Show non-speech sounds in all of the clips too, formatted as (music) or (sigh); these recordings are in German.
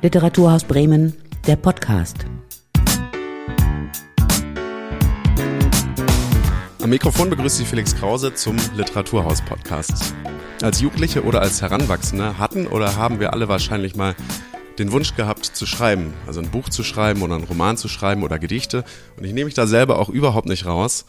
Literaturhaus Bremen, der Podcast. Am Mikrofon begrüßt Sie Felix Krause zum Literaturhaus-Podcast. Als Jugendliche oder als Heranwachsende hatten oder haben wir alle wahrscheinlich mal den Wunsch gehabt zu schreiben, also ein Buch zu schreiben oder einen Roman zu schreiben oder Gedichte. Und ich nehme mich da selber auch überhaupt nicht raus.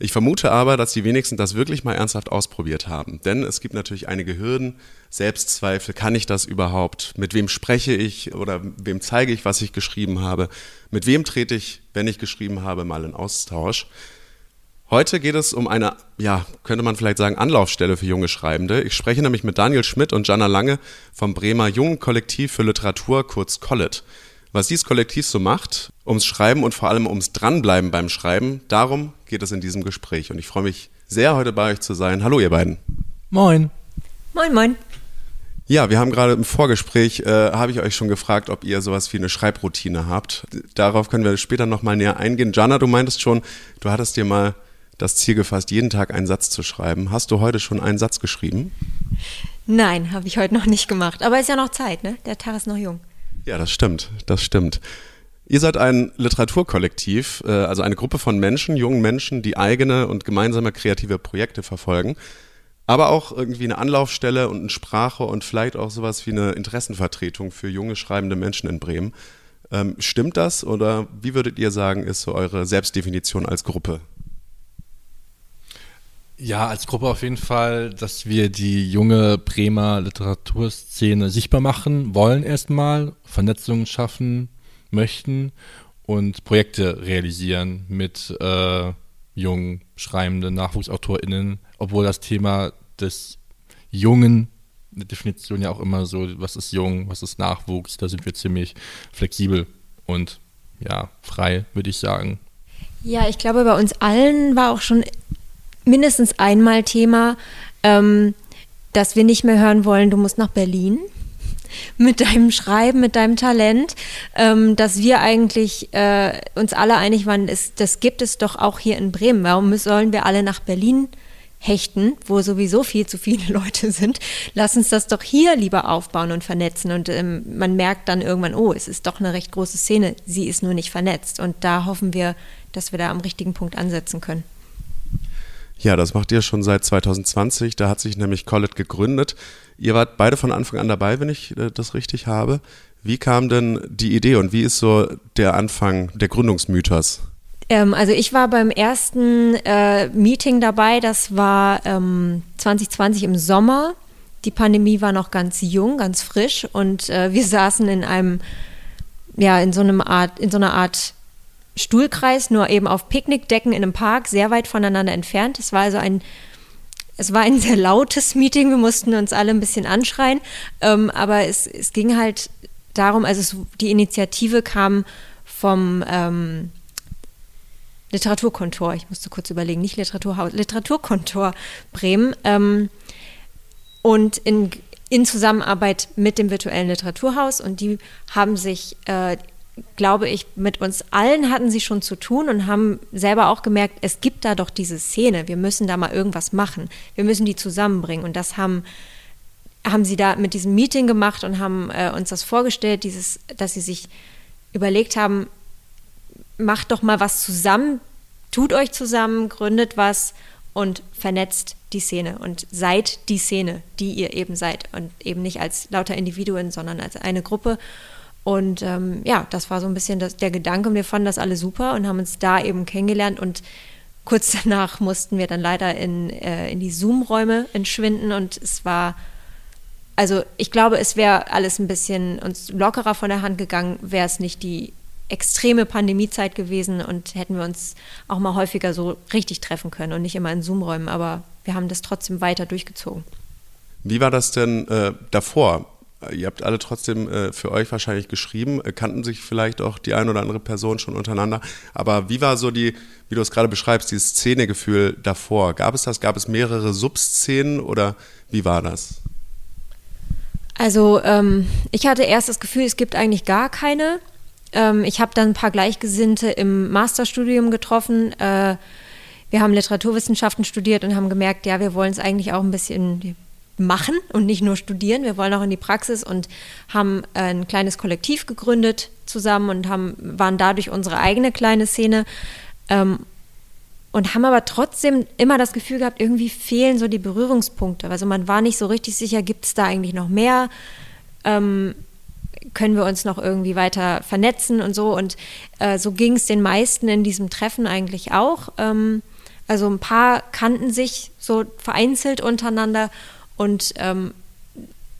Ich vermute aber, dass die wenigsten das wirklich mal ernsthaft ausprobiert haben. Denn es gibt natürlich einige Hürden, Selbstzweifel. Kann ich das überhaupt? Mit wem spreche ich oder wem zeige ich, was ich geschrieben habe? Mit wem trete ich, wenn ich geschrieben habe, mal in Austausch? Heute geht es um eine, ja, könnte man vielleicht sagen, Anlaufstelle für junge Schreibende. Ich spreche nämlich mit Daniel Schmidt und Jana Lange vom Bremer Jungen Kollektiv für Literatur, kurz Collet. Was dieses Kollektiv so macht, ums Schreiben und vor allem ums Dranbleiben beim Schreiben, darum geht es in diesem Gespräch. Und ich freue mich sehr, heute bei euch zu sein. Hallo, ihr beiden. Moin. Moin, moin. Ja, wir haben gerade im Vorgespräch, äh, habe ich euch schon gefragt, ob ihr sowas wie eine Schreibroutine habt. Darauf können wir später nochmal näher eingehen. Jana, du meintest schon, du hattest dir mal das Ziel gefasst, jeden Tag einen Satz zu schreiben. Hast du heute schon einen Satz geschrieben? Nein, habe ich heute noch nicht gemacht. Aber ist ja noch Zeit, ne? Der Tag ist noch jung. Ja, das stimmt, das stimmt. Ihr seid ein Literaturkollektiv, äh, also eine Gruppe von Menschen, jungen Menschen, die eigene und gemeinsame kreative Projekte verfolgen, aber auch irgendwie eine Anlaufstelle und eine Sprache und vielleicht auch sowas wie eine Interessenvertretung für junge schreibende Menschen in Bremen. Ähm, stimmt das oder wie würdet ihr sagen, ist so eure Selbstdefinition als Gruppe? Ja, als Gruppe auf jeden Fall, dass wir die junge Bremer Literaturszene sichtbar machen wollen erstmal, Vernetzungen schaffen möchten und Projekte realisieren mit äh, jungen, schreibenden NachwuchsautorInnen, obwohl das Thema des Jungen, eine Definition ja auch immer so, was ist jung, was ist Nachwuchs, da sind wir ziemlich flexibel und ja, frei, würde ich sagen. Ja, ich glaube, bei uns allen war auch schon mindestens einmal Thema, ähm, dass wir nicht mehr hören wollen, du musst nach Berlin (laughs) mit deinem Schreiben, mit deinem Talent, ähm, dass wir eigentlich äh, uns alle einig waren, es, das gibt es doch auch hier in Bremen. Warum sollen wir alle nach Berlin hechten, wo sowieso viel zu viele (laughs) Leute sind? Lass uns das doch hier lieber aufbauen und vernetzen. Und ähm, man merkt dann irgendwann, oh, es ist doch eine recht große Szene, sie ist nur nicht vernetzt. Und da hoffen wir, dass wir da am richtigen Punkt ansetzen können. Ja, das macht ihr schon seit 2020. Da hat sich nämlich Collet gegründet. Ihr wart beide von Anfang an dabei, wenn ich äh, das richtig habe. Wie kam denn die Idee und wie ist so der Anfang der Gründungsmythos? Ähm, also ich war beim ersten äh, Meeting dabei, das war ähm, 2020 im Sommer. Die Pandemie war noch ganz jung, ganz frisch und äh, wir saßen in einem, ja, in so einem Art, in so einer Art Stuhlkreis, nur eben auf Picknickdecken in einem Park, sehr weit voneinander entfernt. Es war also ein, es war ein (laughs) sehr lautes Meeting, wir mussten uns alle ein bisschen anschreien, ähm, aber es, es ging halt darum, also es, die Initiative kam vom ähm, Literaturkontor, ich musste kurz überlegen, nicht Literaturhaus, Literaturkontor Bremen. Ähm, und in, in Zusammenarbeit mit dem virtuellen Literaturhaus. Und die haben sich äh, glaube ich, mit uns allen hatten sie schon zu tun und haben selber auch gemerkt, es gibt da doch diese Szene, wir müssen da mal irgendwas machen, wir müssen die zusammenbringen. Und das haben, haben sie da mit diesem Meeting gemacht und haben äh, uns das vorgestellt, dieses, dass sie sich überlegt haben, macht doch mal was zusammen, tut euch zusammen, gründet was und vernetzt die Szene und seid die Szene, die ihr eben seid und eben nicht als lauter Individuen, sondern als eine Gruppe. Und ähm, ja, das war so ein bisschen das, der Gedanke und wir fanden das alle super und haben uns da eben kennengelernt und kurz (laughs) danach mussten wir dann leider in, äh, in die Zoom-Räume entschwinden und es war, also ich glaube, es wäre alles ein bisschen uns lockerer von der Hand gegangen, wäre es nicht die extreme Pandemiezeit gewesen und hätten wir uns auch mal häufiger so richtig treffen können und nicht immer in Zoom-Räumen, aber wir haben das trotzdem weiter durchgezogen. Wie war das denn äh, davor? Ihr habt alle trotzdem äh, für euch wahrscheinlich geschrieben, äh, kannten sich vielleicht auch die ein oder andere Person schon untereinander. Aber wie war so die, wie du es gerade beschreibst, dieses Szenegefühl davor? Gab es das? Gab es mehrere Subszenen oder wie war das? Also ähm, ich hatte erst das Gefühl, es gibt eigentlich gar keine. Ähm, ich habe dann ein paar Gleichgesinnte im Masterstudium getroffen. Äh, wir haben Literaturwissenschaften studiert und haben gemerkt, ja, wir wollen es eigentlich auch ein bisschen machen und nicht nur studieren. Wir wollen auch in die Praxis und haben ein kleines Kollektiv gegründet zusammen und haben, waren dadurch unsere eigene kleine Szene. Ähm, und haben aber trotzdem immer das Gefühl gehabt, irgendwie fehlen so die Berührungspunkte. Also man war nicht so richtig sicher, gibt es da eigentlich noch mehr? Ähm, können wir uns noch irgendwie weiter vernetzen und so. Und äh, so ging es den meisten in diesem Treffen eigentlich auch. Ähm, also ein paar kannten sich so vereinzelt untereinander und ähm,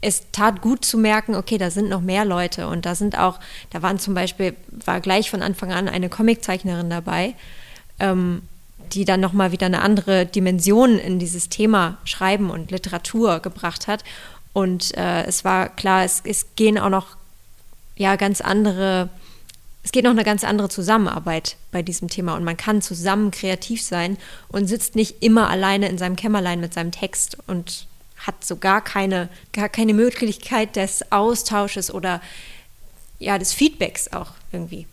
es tat gut zu merken, okay, da sind noch mehr Leute und da sind auch, da waren zum Beispiel, war gleich von Anfang an eine Comiczeichnerin dabei, ähm, die dann nochmal wieder eine andere Dimension in dieses Thema Schreiben und Literatur gebracht hat. Und äh, es war klar, es, es gehen auch noch ja ganz andere, es geht noch eine ganz andere Zusammenarbeit bei diesem Thema und man kann zusammen kreativ sein und sitzt nicht immer alleine in seinem Kämmerlein mit seinem Text und hat so gar keine, gar keine Möglichkeit des Austausches oder ja, des Feedbacks auch irgendwie.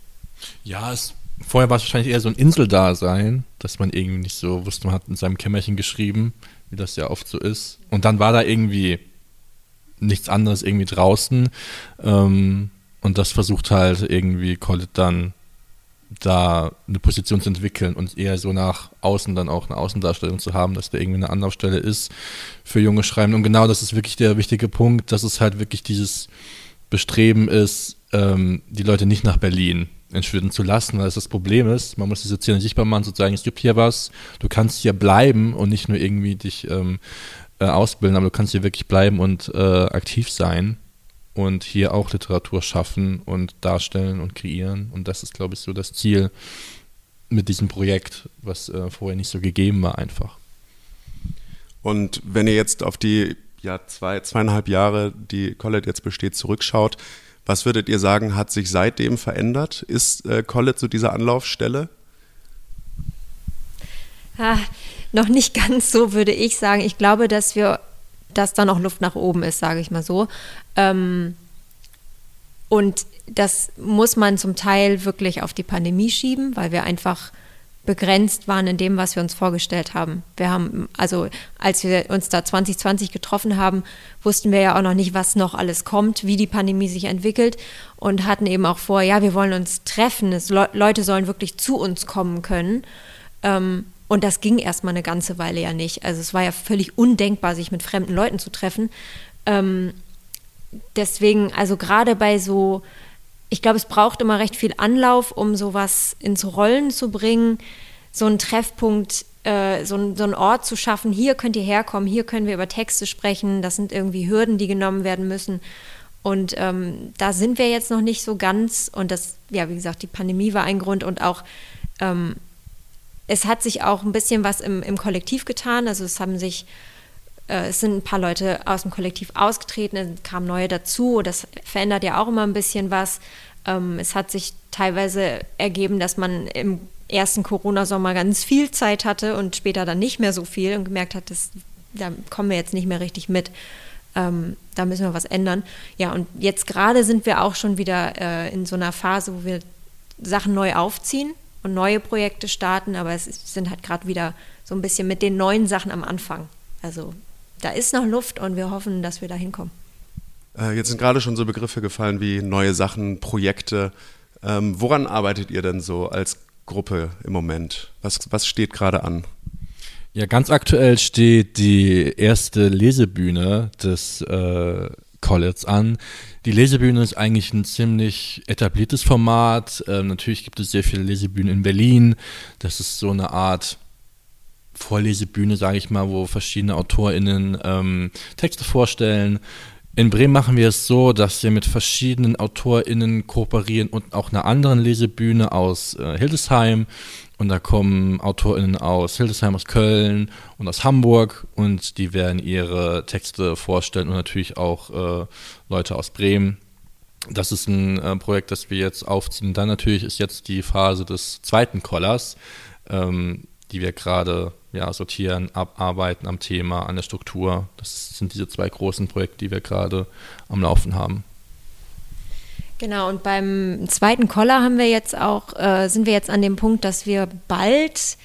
Ja, es, vorher war es wahrscheinlich eher so ein Inseldasein, dass man irgendwie nicht so wusste, man hat in seinem Kämmerchen geschrieben, wie das ja oft so ist. Und dann war da irgendwie nichts anderes irgendwie draußen. Ähm, und das versucht halt irgendwie Collet dann da eine Position zu entwickeln und eher so nach außen dann auch eine Außendarstellung zu haben, dass der irgendwie eine Anlaufstelle ist für junge Schreibende. Und genau das ist wirklich der wichtige Punkt, dass es halt wirklich dieses Bestreben ist, ähm, die Leute nicht nach Berlin entschwinden zu lassen, weil das das Problem ist, man muss diese Ziele sichtbar machen, sozusagen, es gibt hier was, du kannst hier bleiben und nicht nur irgendwie dich ähm, äh, ausbilden, aber du kannst hier wirklich bleiben und äh, aktiv sein und hier auch Literatur schaffen und darstellen und kreieren. Und das ist, glaube ich, so das Ziel mit diesem Projekt, was äh, vorher nicht so gegeben war, einfach. Und wenn ihr jetzt auf die ja, zwei, zweieinhalb Jahre, die Collet jetzt besteht, zurückschaut, was würdet ihr sagen, hat sich seitdem verändert? Ist äh, Collet so diese Anlaufstelle? Ah, noch nicht ganz so, würde ich sagen. Ich glaube, dass wir dass da noch Luft nach oben ist, sage ich mal so. Ähm, und das muss man zum Teil wirklich auf die Pandemie schieben, weil wir einfach begrenzt waren in dem, was wir uns vorgestellt haben. Wir haben, also als wir uns da 2020 getroffen haben, wussten wir ja auch noch nicht, was noch alles kommt, wie die Pandemie sich entwickelt und hatten eben auch vor, ja, wir wollen uns treffen, es, Le Leute sollen wirklich zu uns kommen können. Ähm, und das ging erstmal eine ganze Weile ja nicht. Also es war ja völlig undenkbar, sich mit fremden Leuten zu treffen. Ähm, deswegen, also gerade bei so, ich glaube, es braucht immer recht viel Anlauf, um sowas ins Rollen zu bringen, so einen Treffpunkt, äh, so, so einen Ort zu schaffen. Hier könnt ihr herkommen, hier können wir über Texte sprechen. Das sind irgendwie Hürden, die genommen werden müssen. Und ähm, da sind wir jetzt noch nicht so ganz. Und das, ja, wie gesagt, die Pandemie war ein Grund und auch ähm, es hat sich auch ein bisschen was im, im Kollektiv getan. Also es haben sich, äh, es sind ein paar Leute aus dem Kollektiv ausgetreten, es kamen neue dazu. Das verändert ja auch immer ein bisschen was. Ähm, es hat sich teilweise ergeben, dass man im ersten Corona-Sommer ganz viel Zeit hatte und später dann nicht mehr so viel und gemerkt hat, dass, da kommen wir jetzt nicht mehr richtig mit. Ähm, da müssen wir was ändern. Ja, und jetzt gerade sind wir auch schon wieder äh, in so einer Phase, wo wir Sachen neu aufziehen und neue Projekte starten, aber es sind halt gerade wieder so ein bisschen mit den neuen Sachen am Anfang. Also da ist noch Luft und wir hoffen, dass wir da hinkommen. Äh, jetzt sind gerade schon so Begriffe gefallen wie neue Sachen, Projekte. Ähm, woran arbeitet ihr denn so als Gruppe im Moment? Was, was steht gerade an? Ja, ganz aktuell steht die erste Lesebühne des äh, College an. Die Lesebühne ist eigentlich ein ziemlich etabliertes Format. Ähm, natürlich gibt es sehr viele Lesebühnen in Berlin. Das ist so eine Art Vorlesebühne, sage ich mal, wo verschiedene AutorInnen ähm, Texte vorstellen. In Bremen machen wir es so, dass wir mit verschiedenen AutorInnen kooperieren und auch einer anderen Lesebühne aus äh, Hildesheim. Und da kommen AutorInnen aus Hildesheim, aus Köln und aus Hamburg und die werden ihre Texte vorstellen und natürlich auch äh, Leute aus Bremen. Das ist ein äh, Projekt, das wir jetzt aufziehen. Dann natürlich ist jetzt die Phase des zweiten Collars, ähm, die wir gerade ja, sortieren, abarbeiten am Thema, an der Struktur. Das sind diese zwei großen Projekte, die wir gerade am Laufen haben. Genau, und beim zweiten Koller haben wir jetzt auch, äh, sind wir jetzt an dem Punkt, dass wir bald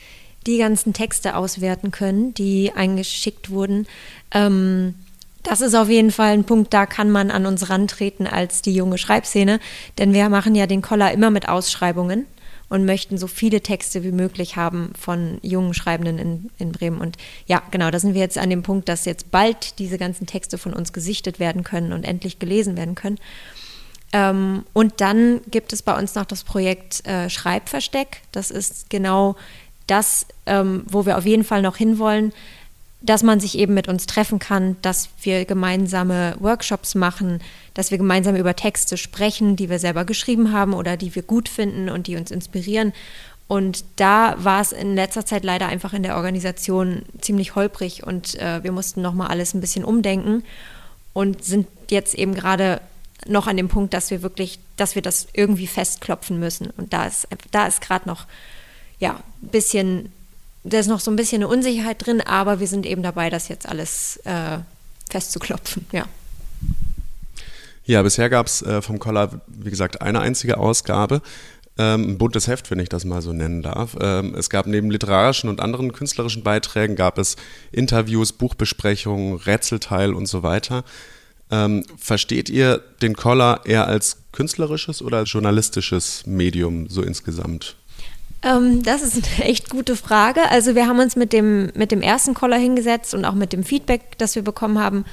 die ganzen Texte auswerten können, die eingeschickt wurden. Ähm, das ist auf jeden Fall ein Punkt, da kann man an uns rantreten als die junge Schreibszene, denn wir machen ja den Koller immer mit Ausschreibungen und möchten so viele Texte wie möglich haben von jungen Schreibenden in, in Bremen. Und ja, genau, da sind wir jetzt an dem Punkt, dass jetzt bald diese ganzen Texte von uns gesichtet werden können und endlich gelesen werden können. Ähm, und dann gibt es bei uns noch das Projekt äh, Schreibversteck. Das ist genau das, ähm, wo wir auf jeden Fall noch hinwollen dass man sich eben mit uns treffen kann, dass wir gemeinsame Workshops machen, dass wir gemeinsam über Texte sprechen, die wir selber geschrieben haben oder die wir gut finden und die uns inspirieren. Und da war es in letzter Zeit leider einfach in der Organisation ziemlich holprig und äh, wir mussten nochmal alles ein bisschen umdenken und sind jetzt eben gerade noch an dem Punkt, dass wir wirklich, dass wir das irgendwie festklopfen müssen. Und da ist, da ist gerade noch ja, ein bisschen da ist noch so ein bisschen eine Unsicherheit drin, aber wir sind eben dabei, das jetzt alles äh, festzuklopfen, ja. Ja, bisher gab es äh, vom Collar, wie gesagt, eine einzige Ausgabe. Ähm, ein buntes Heft, wenn ich das mal so nennen darf. Ähm, es gab neben literarischen und anderen künstlerischen Beiträgen gab es Interviews, Buchbesprechungen, Rätselteil und so weiter. Ähm, versteht ihr den Collar eher als künstlerisches oder als journalistisches Medium so insgesamt? Ähm, das ist eine echt gute Frage. Also wir haben uns mit dem, mit dem ersten Caller hingesetzt und auch mit dem Feedback, das wir bekommen haben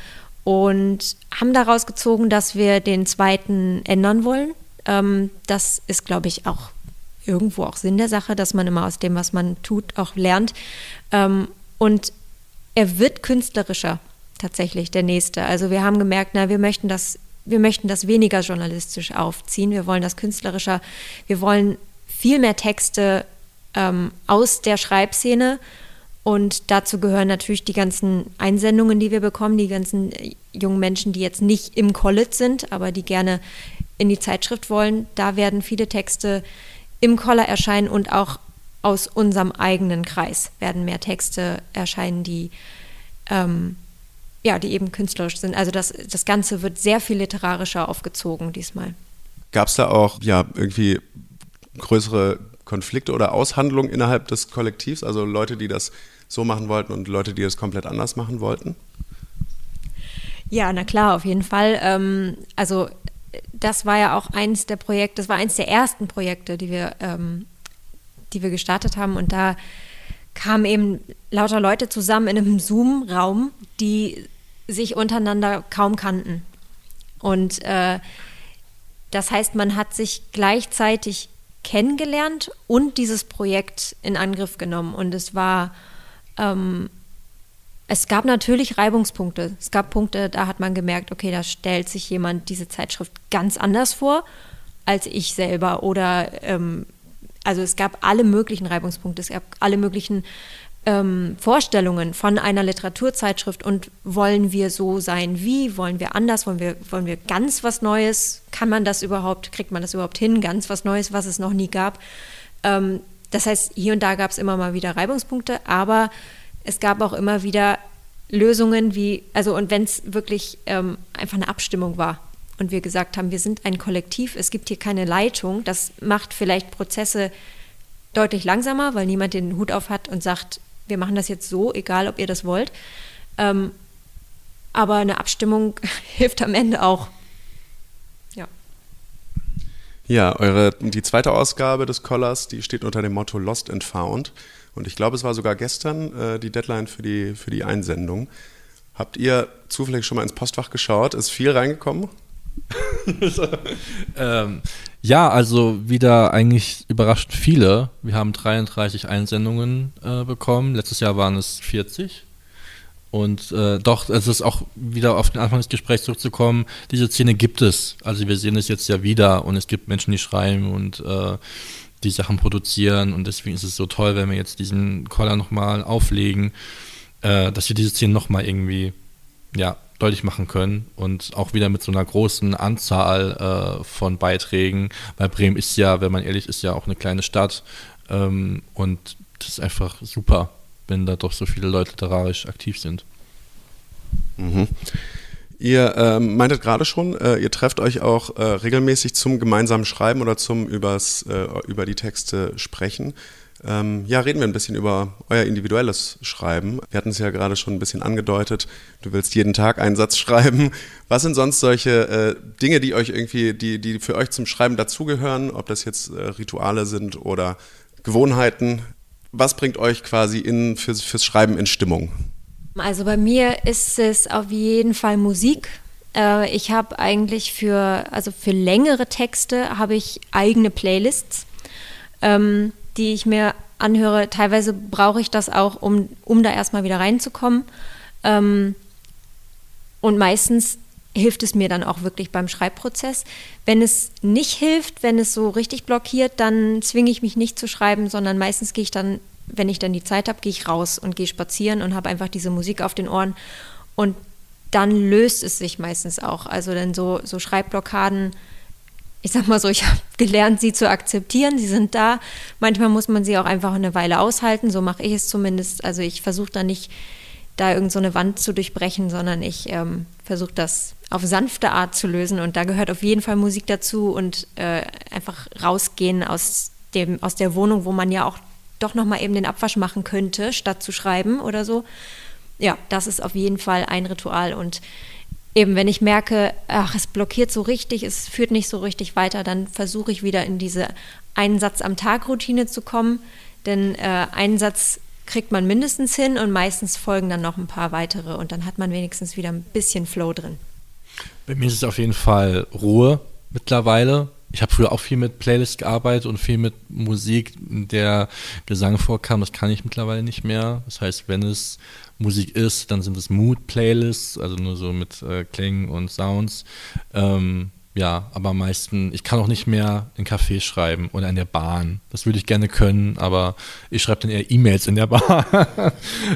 und haben daraus gezogen, dass wir den zweiten ändern wollen. Ähm, das ist, glaube ich, auch irgendwo auch Sinn der Sache, dass man immer aus dem, was man tut, auch lernt. Ähm, und er wird künstlerischer tatsächlich, der nächste. Also wir haben gemerkt, na, wir möchten das wir möchten das weniger journalistisch aufziehen. Wir wollen das künstlerischer. Wir wollen viel mehr Texte ähm, aus der Schreibszene. Und dazu gehören natürlich die ganzen Einsendungen, die wir bekommen, die ganzen äh, jungen Menschen, die jetzt nicht im College sind, aber die gerne in die Zeitschrift wollen. Da werden viele Texte im Collar erscheinen und auch aus unserem eigenen Kreis werden mehr Texte erscheinen, die ähm, ja, die eben künstlerisch sind. Also das, das Ganze wird sehr viel literarischer aufgezogen diesmal. Gab es da auch ja irgendwie größere Konflikte oder Aushandlungen innerhalb des Kollektivs? Also Leute, die das so machen wollten und Leute, die das komplett anders machen wollten? Ja, na klar, auf jeden Fall. Ähm, also das war ja auch eins der Projekte, das war eins der ersten Projekte, die wir, ähm, die wir gestartet haben. Und da kamen eben lauter Leute zusammen in einem Zoom-Raum, die sich untereinander kaum kannten. Und äh, das heißt, man hat sich gleichzeitig kennengelernt und dieses Projekt in Angriff genommen. Und es war, ähm, es gab natürlich Reibungspunkte. Es gab Punkte, da hat man gemerkt, okay, da stellt sich jemand diese Zeitschrift ganz anders vor als ich selber. Oder ähm, also es gab alle möglichen Reibungspunkte, es gab alle möglichen ähm, Vorstellungen von einer Literaturzeitschrift und wollen wir so sein wie, wollen wir anders, wollen wir, wollen wir ganz was Neues, kann man das überhaupt, kriegt man das überhaupt hin, ganz was Neues, was es noch nie gab. Ähm, das heißt, hier und da gab es immer mal wieder Reibungspunkte, aber es gab auch immer wieder Lösungen wie, also und wenn es wirklich ähm, einfach eine Abstimmung war und wir gesagt haben, wir sind ein Kollektiv, es gibt hier keine Leitung, das macht vielleicht Prozesse deutlich langsamer, weil niemand den Hut auf hat und sagt, wir machen das jetzt so, egal ob ihr das wollt. Ähm, aber eine Abstimmung (laughs) hilft am Ende auch. Ja. Ja, eure, die zweite Ausgabe des Collars, die steht unter dem Motto Lost and Found. Und ich glaube, es war sogar gestern äh, die Deadline für die, für die Einsendung. Habt ihr zufällig schon mal ins Postfach geschaut? Ist viel reingekommen? (laughs) ähm, ja, also wieder eigentlich überrascht viele. Wir haben 33 Einsendungen äh, bekommen. Letztes Jahr waren es 40. Und äh, doch, es ist auch wieder auf den Anfang des Gesprächs zurückzukommen, diese Szene gibt es. Also wir sehen es jetzt ja wieder und es gibt Menschen, die schreiben und äh, die Sachen produzieren und deswegen ist es so toll, wenn wir jetzt diesen Collar nochmal auflegen, äh, dass wir diese Szene nochmal irgendwie ja, deutlich machen können und auch wieder mit so einer großen Anzahl äh, von Beiträgen, weil Bremen ist ja, wenn man ehrlich ist, ja auch eine kleine Stadt ähm, und das ist einfach super, wenn da doch so viele Leute literarisch aktiv sind. Mhm. Ihr ähm, meintet gerade schon, äh, ihr trefft euch auch äh, regelmäßig zum gemeinsamen Schreiben oder zum übers, äh, über die Texte sprechen. Ähm, ja, reden wir ein bisschen über euer individuelles Schreiben. Wir hatten es ja gerade schon ein bisschen angedeutet. Du willst jeden Tag einen Satz (laughs) schreiben. Was sind sonst solche äh, Dinge, die euch irgendwie, die, die für euch zum Schreiben dazugehören? Ob das jetzt äh, Rituale sind oder Gewohnheiten? Was bringt euch quasi in, fürs, fürs Schreiben in Stimmung? Also bei mir ist es auf jeden Fall Musik. Äh, ich habe eigentlich für, also für längere Texte habe ich eigene Playlists. Ähm, die ich mir anhöre. Teilweise brauche ich das auch, um, um da erstmal wieder reinzukommen. Ähm, und meistens hilft es mir dann auch wirklich beim Schreibprozess. Wenn es nicht hilft, wenn es so richtig blockiert, dann zwinge ich mich nicht zu schreiben, sondern meistens gehe ich dann, wenn ich dann die Zeit habe, gehe ich raus und gehe spazieren und habe einfach diese Musik auf den Ohren. Und dann löst es sich meistens auch. Also dann so, so Schreibblockaden ich sag mal so, ich habe gelernt, sie zu akzeptieren. Sie sind da. Manchmal muss man sie auch einfach eine Weile aushalten. So mache ich es zumindest. Also ich versuche da nicht, da irgendeine so Wand zu durchbrechen, sondern ich ähm, versuche das auf sanfte Art zu lösen. Und da gehört auf jeden Fall Musik dazu und äh, einfach rausgehen aus dem, aus der Wohnung, wo man ja auch doch nochmal eben den Abwasch machen könnte, statt zu schreiben oder so. Ja, das ist auf jeden Fall ein Ritual und eben, wenn ich merke, ach, es blockiert so richtig, es führt nicht so richtig weiter, dann versuche ich wieder in diese einen Satz am Tag Routine zu kommen. Denn äh, einen Satz kriegt man mindestens hin und meistens folgen dann noch ein paar weitere und dann hat man wenigstens wieder ein bisschen Flow drin. Bei mir ist es auf jeden Fall Ruhe mittlerweile. Ich habe früher auch viel mit Playlists gearbeitet und viel mit Musik, in der Gesang vorkam. Das kann ich mittlerweile nicht mehr. Das heißt, wenn es Musik ist, dann sind es Mood-Playlists, also nur so mit äh, Klängen und Sounds. Ähm, ja, aber am meisten, ich kann auch nicht mehr in Café schreiben oder in der Bahn. Das würde ich gerne können, aber ich schreibe dann eher E-Mails in der (laughs) Bahn.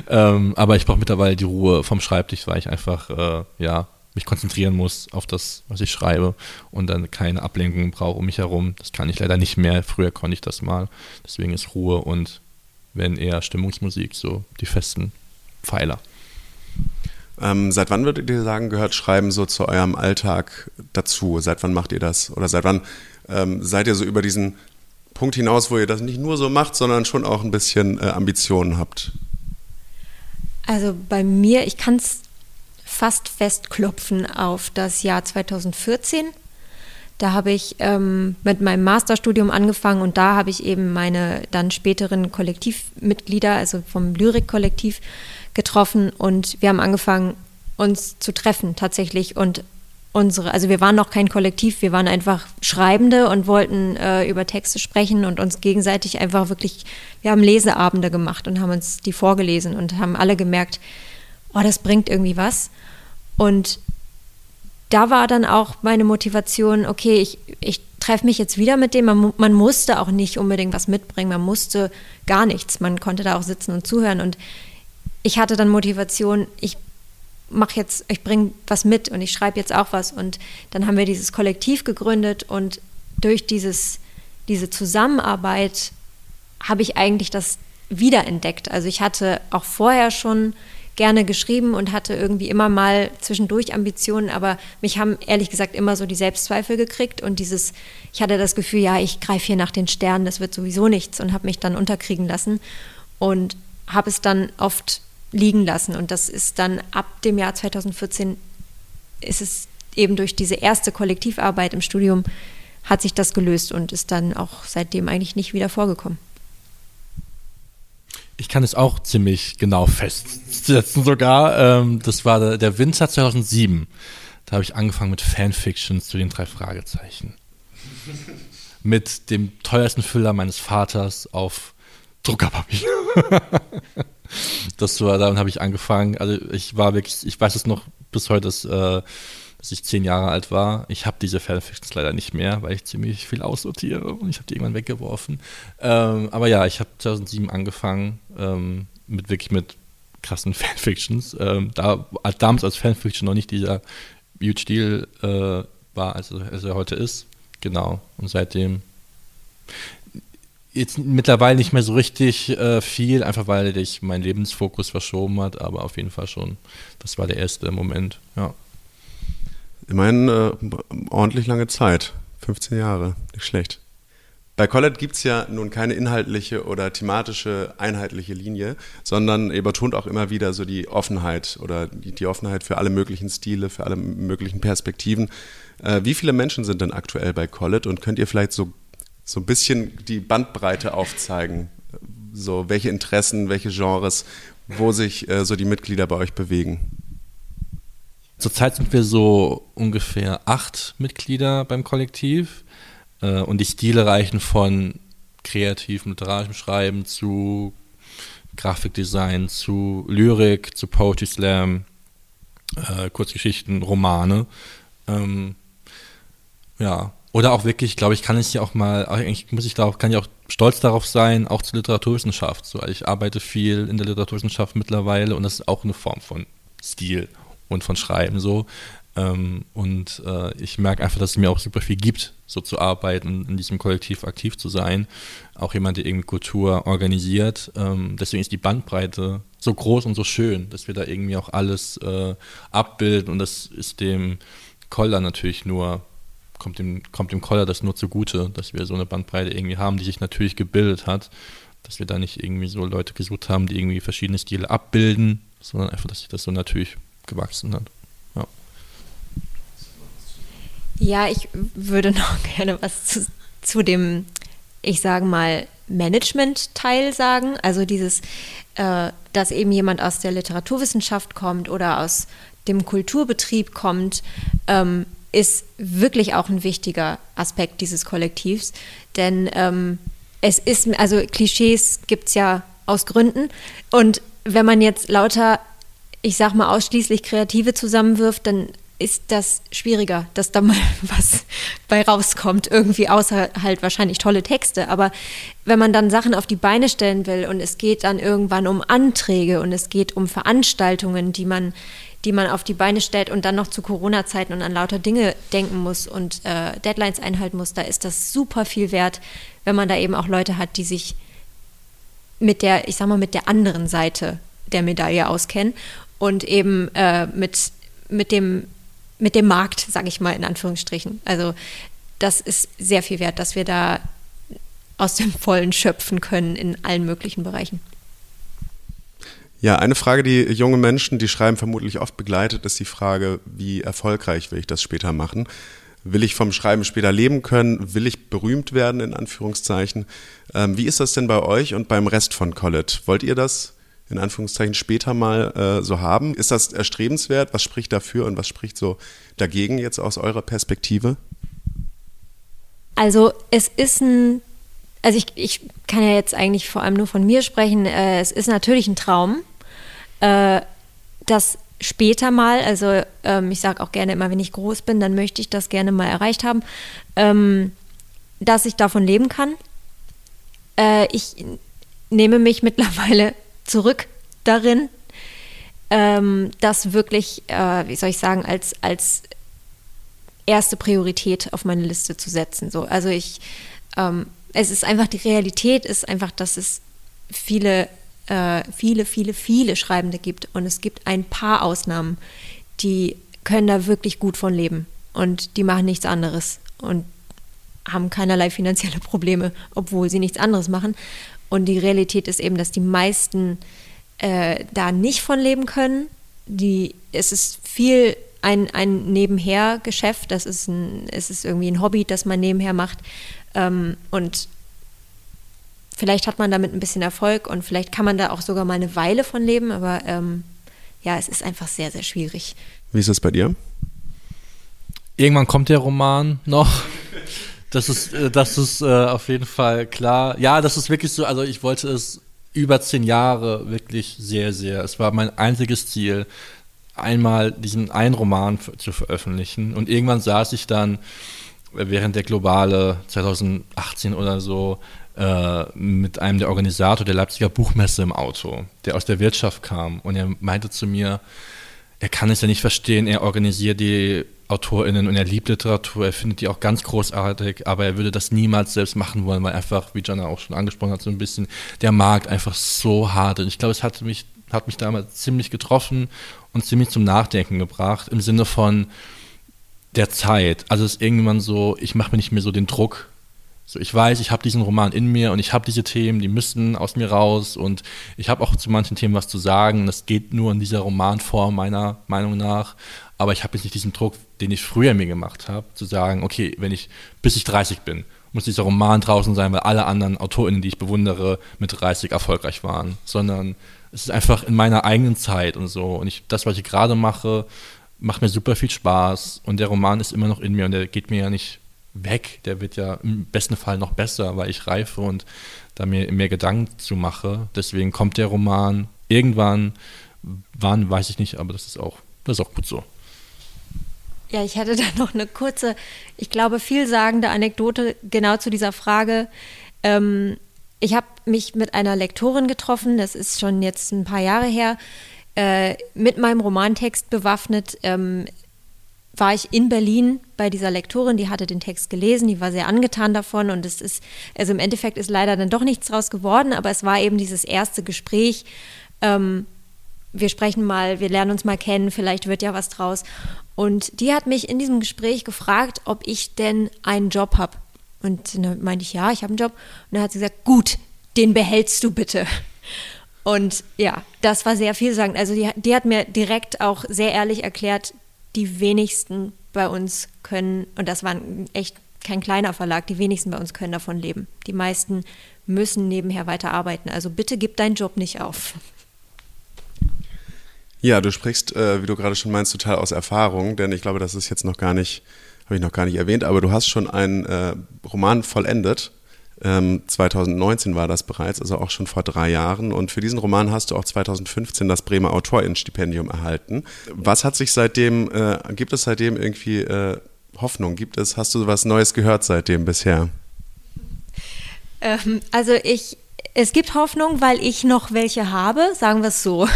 ähm, aber ich brauche mittlerweile die Ruhe vom Schreibtisch, weil ich einfach, äh, ja, mich konzentrieren muss auf das, was ich schreibe und dann keine Ablenkung brauche um mich herum. Das kann ich leider nicht mehr. Früher konnte ich das mal. Deswegen ist Ruhe und wenn eher Stimmungsmusik so die festen Pfeiler. Ähm, seit wann würdet ihr sagen, gehört Schreiben so zu eurem Alltag dazu? Seit wann macht ihr das? Oder seit wann ähm, seid ihr so über diesen Punkt hinaus, wo ihr das nicht nur so macht, sondern schon auch ein bisschen äh, Ambitionen habt? Also bei mir, ich kann es fast festklopfen auf das Jahr 2014. Da habe ich ähm, mit meinem Masterstudium angefangen und da habe ich eben meine dann späteren Kollektivmitglieder, also vom Lyrikkollektiv, getroffen und wir haben angefangen, uns zu treffen tatsächlich und unsere, also wir waren noch kein Kollektiv, wir waren einfach Schreibende und wollten äh, über Texte sprechen und uns gegenseitig einfach wirklich, wir haben Leseabende gemacht und haben uns die vorgelesen und haben alle gemerkt, oh, das bringt irgendwie was. Und da war dann auch meine Motivation, okay, ich, ich treffe mich jetzt wieder mit dem. Man, man, musste auch nicht unbedingt was mitbringen, man musste gar nichts. Man konnte da auch sitzen und zuhören. Und ich hatte dann Motivation, ich mache jetzt, ich bringe was mit und ich schreibe jetzt auch was. Und dann haben wir dieses Kollektiv gegründet und durch dieses, diese Zusammenarbeit habe ich eigentlich das wiederentdeckt. Also ich hatte auch vorher schon gerne geschrieben und hatte irgendwie immer mal zwischendurch Ambitionen, aber mich haben ehrlich gesagt immer so die Selbstzweifel gekriegt und dieses, ich hatte das Gefühl, ja, ich greife hier nach den Sternen, das wird sowieso nichts und habe mich dann unterkriegen lassen und habe es dann oft liegen lassen und das ist dann ab dem Jahr 2014 ist es eben durch diese erste Kollektivarbeit im Studium hat sich das gelöst und ist dann auch seitdem eigentlich nicht wieder vorgekommen. Ich kann es auch ziemlich genau festsetzen sogar. Ähm, das war der, der Winter 2007. Da habe ich angefangen mit Fanfictions zu den drei Fragezeichen. (laughs) mit dem teuersten Füller meines Vaters auf Druckerpapier. (laughs) das war, dann habe ich angefangen. Also ich war wirklich, ich weiß es noch bis heute, dass äh, als ich zehn Jahre alt war. Ich habe diese Fanfictions leider nicht mehr, weil ich ziemlich viel aussortiere und ich habe die irgendwann weggeworfen. Ähm, aber ja, ich habe 2007 angefangen ähm, mit wirklich mit krassen (laughs) Fanfictions. Ähm, da damals als Fanfiction noch nicht dieser huge Deal äh, war, als, als er heute ist. Genau. Und seitdem jetzt mittlerweile nicht mehr so richtig äh, viel, einfach weil ich meinen Lebensfokus verschoben hat, aber auf jeden Fall schon. Das war der erste Moment, ja. Immerhin äh, ordentlich lange Zeit. 15 Jahre, nicht schlecht. Bei Collet gibt es ja nun keine inhaltliche oder thematische einheitliche Linie, sondern ihr betont auch immer wieder so die Offenheit oder die, die Offenheit für alle möglichen Stile, für alle möglichen Perspektiven. Äh, wie viele Menschen sind denn aktuell bei Collet und könnt ihr vielleicht so, so ein bisschen die Bandbreite aufzeigen? So, welche Interessen, welche Genres, wo sich äh, so die Mitglieder bei euch bewegen? Zurzeit sind wir so ungefähr acht Mitglieder beim Kollektiv. Äh, und die Stile reichen von kreativem, literarischem Schreiben zu Grafikdesign, zu Lyrik, zu Poetry Slam, äh, Kurzgeschichten, Romane. Ähm, ja, oder auch wirklich, glaube ich, kann ich ja auch mal, eigentlich muss ich darauf, kann ich auch stolz darauf sein, auch zur Literaturwissenschaft. So, ich arbeite viel in der Literaturwissenschaft mittlerweile und das ist auch eine Form von Stil und von Schreiben so. Ähm, und äh, ich merke einfach, dass es mir auch super viel gibt, so zu arbeiten, in diesem Kollektiv aktiv zu sein. Auch jemand, der irgendwie Kultur organisiert. Ähm, deswegen ist die Bandbreite so groß und so schön, dass wir da irgendwie auch alles äh, abbilden. Und das ist dem Koller natürlich nur, kommt dem, kommt dem Koller das nur zugute, dass wir so eine Bandbreite irgendwie haben, die sich natürlich gebildet hat. Dass wir da nicht irgendwie so Leute gesucht haben, die irgendwie verschiedene Stile abbilden, sondern einfach, dass sich das so natürlich gewachsen hat. Ja, ich würde (laughs) noch gerne was zu, zu dem, ich sage mal, Management-Teil sagen. Also dieses, äh, dass eben jemand aus der Literaturwissenschaft kommt oder aus dem Kulturbetrieb kommt, ähm, ist wirklich auch ein wichtiger Aspekt dieses Kollektivs. Denn ähm, es ist, also Klischees gibt es ja aus Gründen. Und wenn man jetzt lauter, ich sag mal, ausschließlich Kreative zusammenwirft, dann ist das schwieriger, dass da mal (laughs) was bei rauskommt, irgendwie außer halt wahrscheinlich tolle Texte. Aber wenn man dann Sachen auf die Beine stellen will und es geht dann irgendwann um Anträge und es geht um Veranstaltungen, die man, die man auf die Beine stellt und dann noch zu Corona-Zeiten und an lauter Dinge denken muss und äh, Deadlines einhalten muss, da ist das super viel wert, wenn man da eben auch Leute hat, die sich mit der, ich sag mal, mit der anderen Seite der Medaille auskennen und eben äh, mit, mit dem mit dem Markt, sage ich mal in Anführungsstrichen. Also das ist sehr viel wert, dass wir da aus dem Vollen schöpfen können in allen möglichen Bereichen. Ja, eine Frage, die junge Menschen, die schreiben, vermutlich oft begleitet, ist die Frage, wie erfolgreich will ich das später machen? Will ich vom Schreiben später leben können? Will ich berühmt werden, in Anführungszeichen? Ähm, wie ist das denn bei euch und beim Rest von College? Wollt ihr das in Anführungszeichen später mal äh, so haben. Ist das erstrebenswert? Was spricht dafür und was spricht so dagegen jetzt aus eurer Perspektive? Also es ist ein, also ich, ich kann ja jetzt eigentlich vor allem nur von mir sprechen. Äh, es ist natürlich ein Traum, äh, dass später mal, also ähm, ich sage auch gerne immer, wenn ich groß bin, dann möchte ich das gerne mal erreicht haben, ähm, dass ich davon leben kann. Äh, ich nehme mich (laughs) mittlerweile zurück darin, ähm, das wirklich, äh, wie soll ich sagen, als, als erste Priorität auf meine Liste zu setzen. So, also ich, ähm, es ist einfach, die Realität ist einfach, dass es viele, äh, viele, viele, viele Schreibende gibt und es gibt ein paar Ausnahmen, die können da wirklich gut von leben und die machen nichts anderes und haben keinerlei finanzielle Probleme, obwohl sie nichts anderes machen. Und die Realität ist eben, dass die meisten äh, da nicht von leben können. Die, es ist viel ein, ein Nebenher-Geschäft, das ist ein, es ist irgendwie ein Hobby, das man nebenher macht. Ähm, und vielleicht hat man damit ein bisschen Erfolg und vielleicht kann man da auch sogar mal eine Weile von leben, aber ähm, ja, es ist einfach sehr, sehr schwierig. Wie ist das bei dir? Irgendwann kommt der Roman noch. Das ist, äh, das ist äh, auf jeden Fall klar. Ja, das ist wirklich so. Also ich wollte es über zehn Jahre wirklich sehr, sehr. Es war mein einziges Ziel, einmal diesen einen Roman zu veröffentlichen. Und irgendwann saß ich dann während der Globale 2018 oder so äh, mit einem der Organisator der Leipziger Buchmesse im Auto, der aus der Wirtschaft kam. Und er meinte zu mir, er kann es ja nicht verstehen, er organisiert die AutorInnen und er liebt Literatur, er findet die auch ganz großartig, aber er würde das niemals selbst machen wollen, weil einfach, wie Jana auch schon angesprochen hat, so ein bisschen der Markt einfach so hart ist. Ich glaube, es hat mich, hat mich damals ziemlich getroffen und ziemlich zum Nachdenken gebracht, im Sinne von der Zeit. Also es ist irgendwann so, ich mache mir nicht mehr so den Druck, So, ich weiß, ich habe diesen Roman in mir und ich habe diese Themen, die müssen aus mir raus und ich habe auch zu manchen Themen was zu sagen. Das geht nur in dieser Romanform meiner Meinung nach. Aber ich habe jetzt nicht diesen Druck, den ich früher mir gemacht habe, zu sagen, okay, wenn ich bis ich 30 bin, muss dieser Roman draußen sein, weil alle anderen AutorInnen, die ich bewundere, mit 30 erfolgreich waren. Sondern es ist einfach in meiner eigenen Zeit und so. Und ich, das, was ich gerade mache, macht mir super viel Spaß und der Roman ist immer noch in mir und der geht mir ja nicht weg. Der wird ja im besten Fall noch besser, weil ich reife und da mir mehr Gedanken zu mache. Deswegen kommt der Roman irgendwann, wann weiß ich nicht, aber das ist auch, das ist auch gut so. Ja, ich hätte (laughs) da noch eine kurze, ich glaube, vielsagende Anekdote genau zu dieser Frage. Ähm, ich habe mich mit einer Lektorin getroffen, das ist schon jetzt ein paar Jahre her, äh, mit meinem Romantext bewaffnet. Ähm, war ich in Berlin bei dieser Lektorin, die hatte den Text gelesen, die war sehr angetan davon und es ist, also im Endeffekt ist leider dann doch nichts draus geworden, aber es war eben dieses erste Gespräch. Ähm, wir sprechen mal, wir lernen uns mal kennen, vielleicht wird ja was draus. Und die hat mich in diesem Gespräch gefragt, ob ich denn einen Job habe. Und dann meinte ich, ja, ich habe einen Job. Und dann hat sie gesagt, gut, den behältst du bitte. Und ja, das war sehr vielsagend. Also die, die hat mir direkt auch sehr ehrlich erklärt, die wenigsten bei uns können, und das war echt kein kleiner Verlag, die wenigsten bei uns können davon leben. Die meisten müssen nebenher weiter arbeiten. Also bitte gib deinen Job nicht auf. Ja, du sprichst, äh, wie du gerade schon meinst, total aus Erfahrung, denn ich glaube, das ist jetzt noch gar nicht, habe ich noch gar nicht erwähnt, aber du hast schon einen äh, Roman vollendet 2019 ähm, war das bereits, also auch schon vor drei Jahren. Und für diesen Roman hast du auch 2015 das Bremer Autorinnenstipendium erhalten. Was hat sich seitdem, äh, gibt es seitdem irgendwie äh, Hoffnung? Gibt es, hast du was Neues gehört seitdem bisher? Ähm, also ich, es gibt Hoffnung, weil ich noch welche habe, sagen wir es so.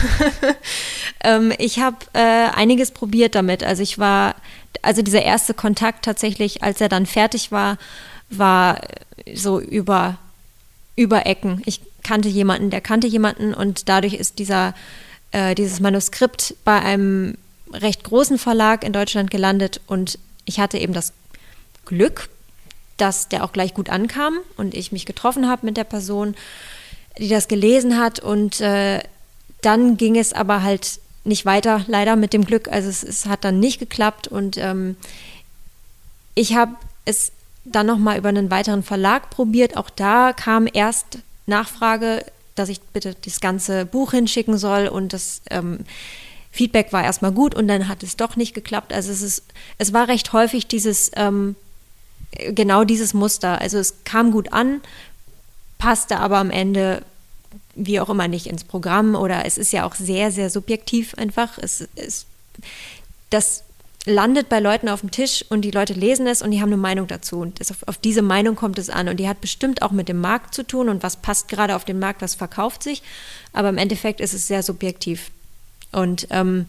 (laughs) ähm, ich habe äh, einiges probiert damit. Also ich war, also dieser erste Kontakt tatsächlich, als er dann fertig war, war so über, über Ecken. Ich kannte jemanden, der kannte jemanden und dadurch ist dieser, äh, dieses Manuskript bei einem recht großen Verlag in Deutschland gelandet und ich hatte eben das Glück, dass der auch gleich gut ankam und ich mich getroffen habe mit der Person, die das gelesen hat und äh, dann ging es aber halt nicht weiter, leider mit dem Glück. Also es, es hat dann nicht geklappt und ähm, ich habe es dann nochmal über einen weiteren Verlag probiert. Auch da kam erst Nachfrage, dass ich bitte das ganze Buch hinschicken soll und das ähm, Feedback war erstmal gut und dann hat es doch nicht geklappt. Also es ist, es war recht häufig dieses, ähm, genau dieses Muster. Also es kam gut an, passte aber am Ende wie auch immer nicht ins Programm oder es ist ja auch sehr, sehr subjektiv einfach. Es ist, das landet bei Leuten auf dem Tisch und die Leute lesen es und die haben eine Meinung dazu. Und das, auf, auf, diese Meinung kommt es an. Und die hat bestimmt auch mit dem Markt zu tun und was passt gerade auf den Markt, was verkauft sich. Aber im Endeffekt ist es sehr subjektiv. Und ähm,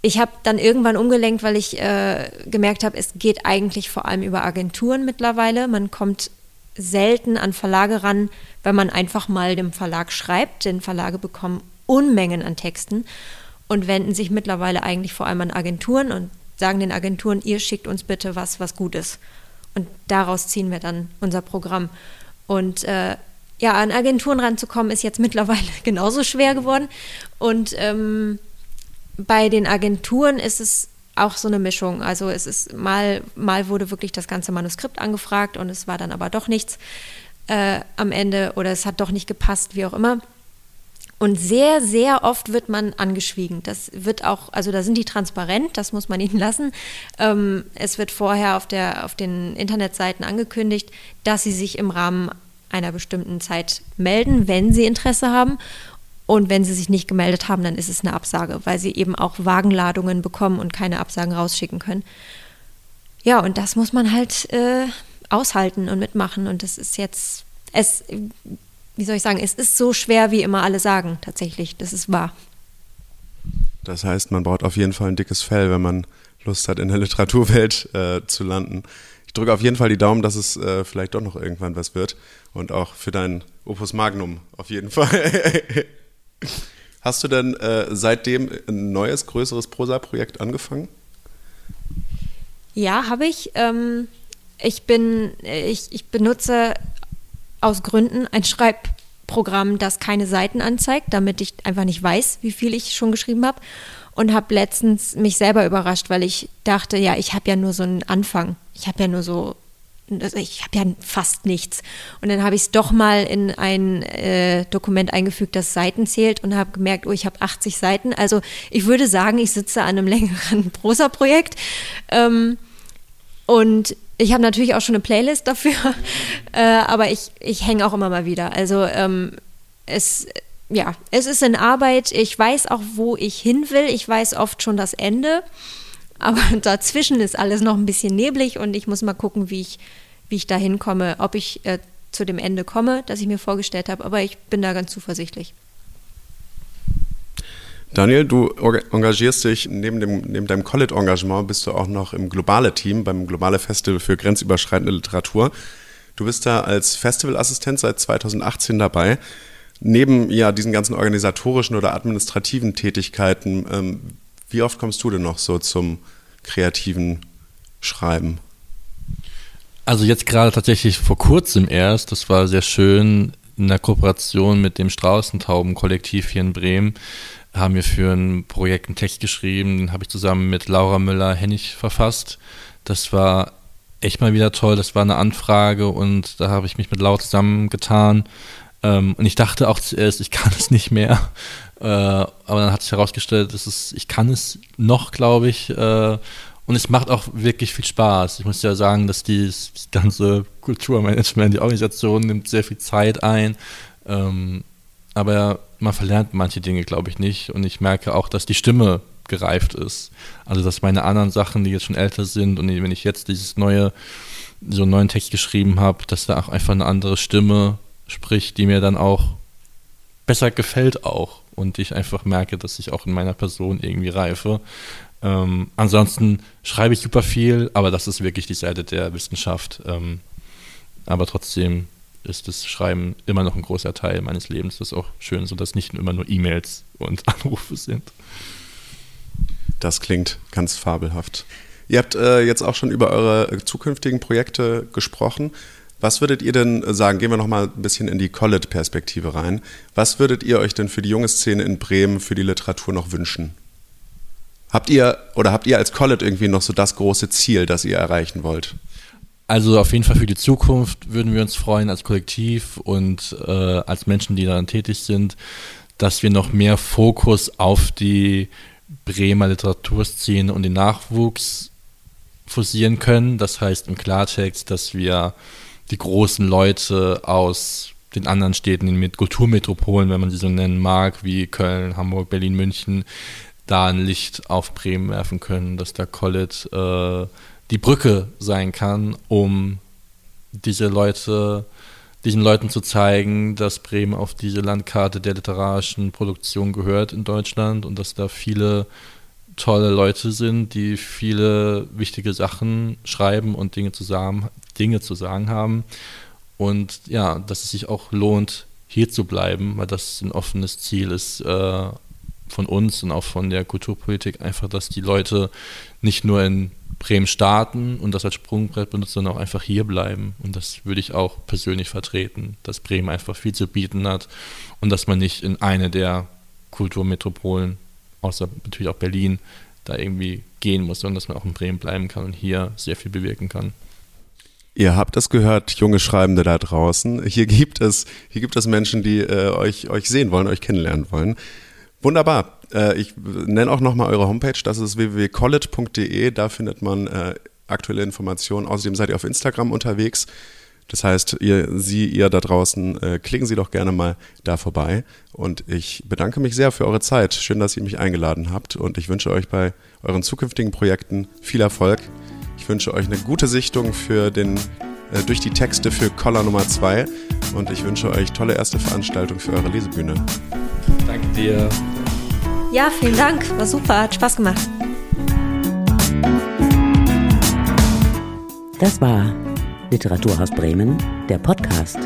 ich habe dann irgendwann umgelenkt, weil ich äh, gemerkt habe, es geht eigentlich vor allem über Agenturen mittlerweile. Man kommt selten an Verlage ran, wenn man einfach mal dem Verlag schreibt. Denn Verlage bekommen Unmengen an Texten und wenden sich mittlerweile eigentlich vor allem an Agenturen und sagen den Agenturen, ihr schickt uns bitte was, was gut ist. Und daraus ziehen wir dann unser Programm. Und äh, ja, an Agenturen ranzukommen, ist jetzt (laughs) mittlerweile genauso schwer geworden. Und ähm, bei den Agenturen ist es auch so eine Mischung. Also es ist mal, mal wurde wirklich das ganze Manuskript angefragt und es war dann aber doch nichts äh, am Ende oder es hat doch nicht gepasst, wie auch immer. Und sehr, sehr oft wird man angeschwiegen. Das wird auch, also da sind die transparent, das muss man (laughs) ihnen lassen. Ähm, es wird vorher auf, der, auf den Internetseiten angekündigt, dass sie sich im Rahmen einer bestimmten Zeit melden, wenn sie Interesse haben. Und wenn sie sich nicht gemeldet haben, dann ist es eine Absage, weil sie eben auch Wagenladungen bekommen und keine Absagen rausschicken können. Ja, und das muss man halt äh, aushalten und mitmachen. Und das ist jetzt, es wie soll ich sagen, es ist so schwer, wie immer alle sagen, tatsächlich. Das ist wahr. Das heißt, man braucht auf jeden Fall ein dickes Fell, wenn man Lust hat, in der (laughs) Literaturwelt äh, zu landen. Ich drücke auf jeden Fall die Daumen, dass es äh, vielleicht doch noch irgendwann was wird. Und auch für dein Opus Magnum auf jeden Fall. (laughs) Hast du denn äh, seitdem ein neues, größeres Prosa-Projekt angefangen? Ja, habe ich. Ähm, ich bin, ich, ich benutze aus Gründen ein Schreibprogramm, das keine Seiten anzeigt, damit ich einfach nicht weiß, wie viel ich schon geschrieben habe. Und habe letztens mich selber überrascht, weil ich dachte, ja, ich habe ja nur so einen Anfang. Ich habe ja nur so also ich habe ja fast nichts. Und dann habe ich es doch mal in ein äh, Dokument eingefügt, das Seiten zählt und habe gemerkt, oh, ich habe 80 Seiten. Also ich würde sagen, ich sitze an einem (laughs) längeren Prosa-Projekt. Ähm, und ich habe natürlich auch schon eine Playlist dafür, (laughs) äh, aber ich, ich hänge auch immer mal wieder. Also ähm, es, ja, es ist in Arbeit. Ich weiß auch, wo ich hin will. Ich weiß oft schon das Ende. Aber (laughs) dazwischen ist alles noch ein bisschen neblig und ich muss mal gucken, wie ich, wie ich da hinkomme, ob ich äh, zu dem Ende komme, das ich mir vorgestellt habe. Aber ich bin da ganz zuversichtlich. Daniel, du engagierst dich neben, dem, neben deinem College-Engagement, bist du auch noch im Globale-Team beim Globale Festival für grenzüberschreitende Literatur. Du bist da als Festivalassistent seit 2018 dabei. Neben ja, diesen ganzen organisatorischen oder administrativen Tätigkeiten, ähm, wie oft kommst du denn noch so zum kreativen Schreiben? Also jetzt gerade tatsächlich vor kurzem erst, das war sehr schön, in der Kooperation mit dem Straußentauben-Kollektiv hier in Bremen haben wir für ein Projekt einen Text geschrieben, den habe ich zusammen mit Laura Müller-Hennig verfasst. Das war echt mal wieder toll, das war eine Anfrage und da habe ich mich mit Laura zusammengetan. Ähm, und ich dachte auch zuerst, ich kann es nicht mehr. Äh, aber dann hat sich herausgestellt, dass es, ich kann es noch, glaube ich. Äh, und es macht auch wirklich viel Spaß. Ich muss ja sagen, dass die, das ganze Kulturmanagement, die Organisation nimmt sehr viel Zeit ein. Ähm, aber man verlernt manche Dinge, glaube ich, nicht. Und ich merke auch, dass die Stimme gereift ist. Also, dass meine anderen Sachen, die jetzt schon älter sind und wenn ich jetzt dieses neue, so einen neuen Text geschrieben habe, dass da auch einfach eine andere Stimme spricht, die mir dann auch besser gefällt auch und ich einfach merke, dass ich auch in meiner Person irgendwie reife. Ähm, ansonsten schreibe ich super viel, aber das ist wirklich die Seite der Wissenschaft. Ähm, aber trotzdem ist das Schreiben immer noch ein großer Teil meines Lebens. Das ist auch schön, so dass nicht immer nur E-Mails und (laughs) Anrufe sind. Das klingt ganz fabelhaft. Ihr habt äh, jetzt auch schon über eure zukünftigen Projekte gesprochen. Was würdet ihr denn sagen? Gehen wir noch mal ein bisschen in die College-Perspektive rein. Was würdet ihr euch denn für die junge Szene in Bremen, für die Literatur noch wünschen? Habt ihr oder habt ihr als College irgendwie noch so das große Ziel, das ihr erreichen wollt? Also auf jeden Fall für die Zukunft würden wir uns freuen als Kollektiv und äh, als Menschen, die daran tätig sind, dass wir noch mehr Fokus auf die Bremer Literaturszene und den Nachwuchs forcieren können. Das heißt im Klartext, dass wir die großen Leute aus den anderen Städten, den Kulturmetropolen, wenn man sie so nennen mag, wie Köln, Hamburg, Berlin, München, da ein Licht auf Bremen werfen können, dass der College äh, die Brücke sein kann, um diese Leute, diesen Leuten zu zeigen, dass Bremen auf diese Landkarte der literarischen Produktion gehört in Deutschland und dass da viele tolle Leute sind, die viele wichtige Sachen schreiben und Dinge zu sagen, Dinge zu sagen haben. Und ja, dass es sich auch lohnt, hier zu bleiben, weil das ein offenes Ziel ist äh, von uns und auch von der Kulturpolitik, einfach, dass die Leute nicht nur in Bremen starten und das als Sprungbrett benutzen, sondern auch einfach hier bleiben. Und das würde ich auch persönlich vertreten, dass Bremen einfach viel zu bieten hat und dass man nicht in eine der Kulturmetropolen, außer natürlich auch Berlin, da irgendwie gehen muss, sondern dass man auch in Bremen bleiben kann und hier sehr viel bewirken kann. Ihr habt es gehört, junge Schreibende da draußen. Hier gibt es, hier gibt es Menschen, die äh, euch, euch sehen wollen, euch kennenlernen wollen. Wunderbar. Äh, ich nenne auch nochmal eure Homepage. Das ist www.college.de. Da findet man äh, aktuelle Informationen. Außerdem seid ihr auf Instagram unterwegs. Das heißt, ihr, Sie, ihr da draußen, äh, klicken Sie doch gerne mal da vorbei. Und ich bedanke mich sehr für eure Zeit. Schön, dass ihr mich eingeladen habt. Und ich wünsche euch bei euren zukünftigen Projekten viel Erfolg. Ich wünsche euch eine gute Sichtung für den, durch die Texte für Collar Nummer 2 und ich wünsche euch tolle erste Veranstaltung für eure Lesebühne. Danke dir. Ja, vielen Dank. War super, hat Spaß gemacht. Das war Literaturhaus Bremen, der Podcast.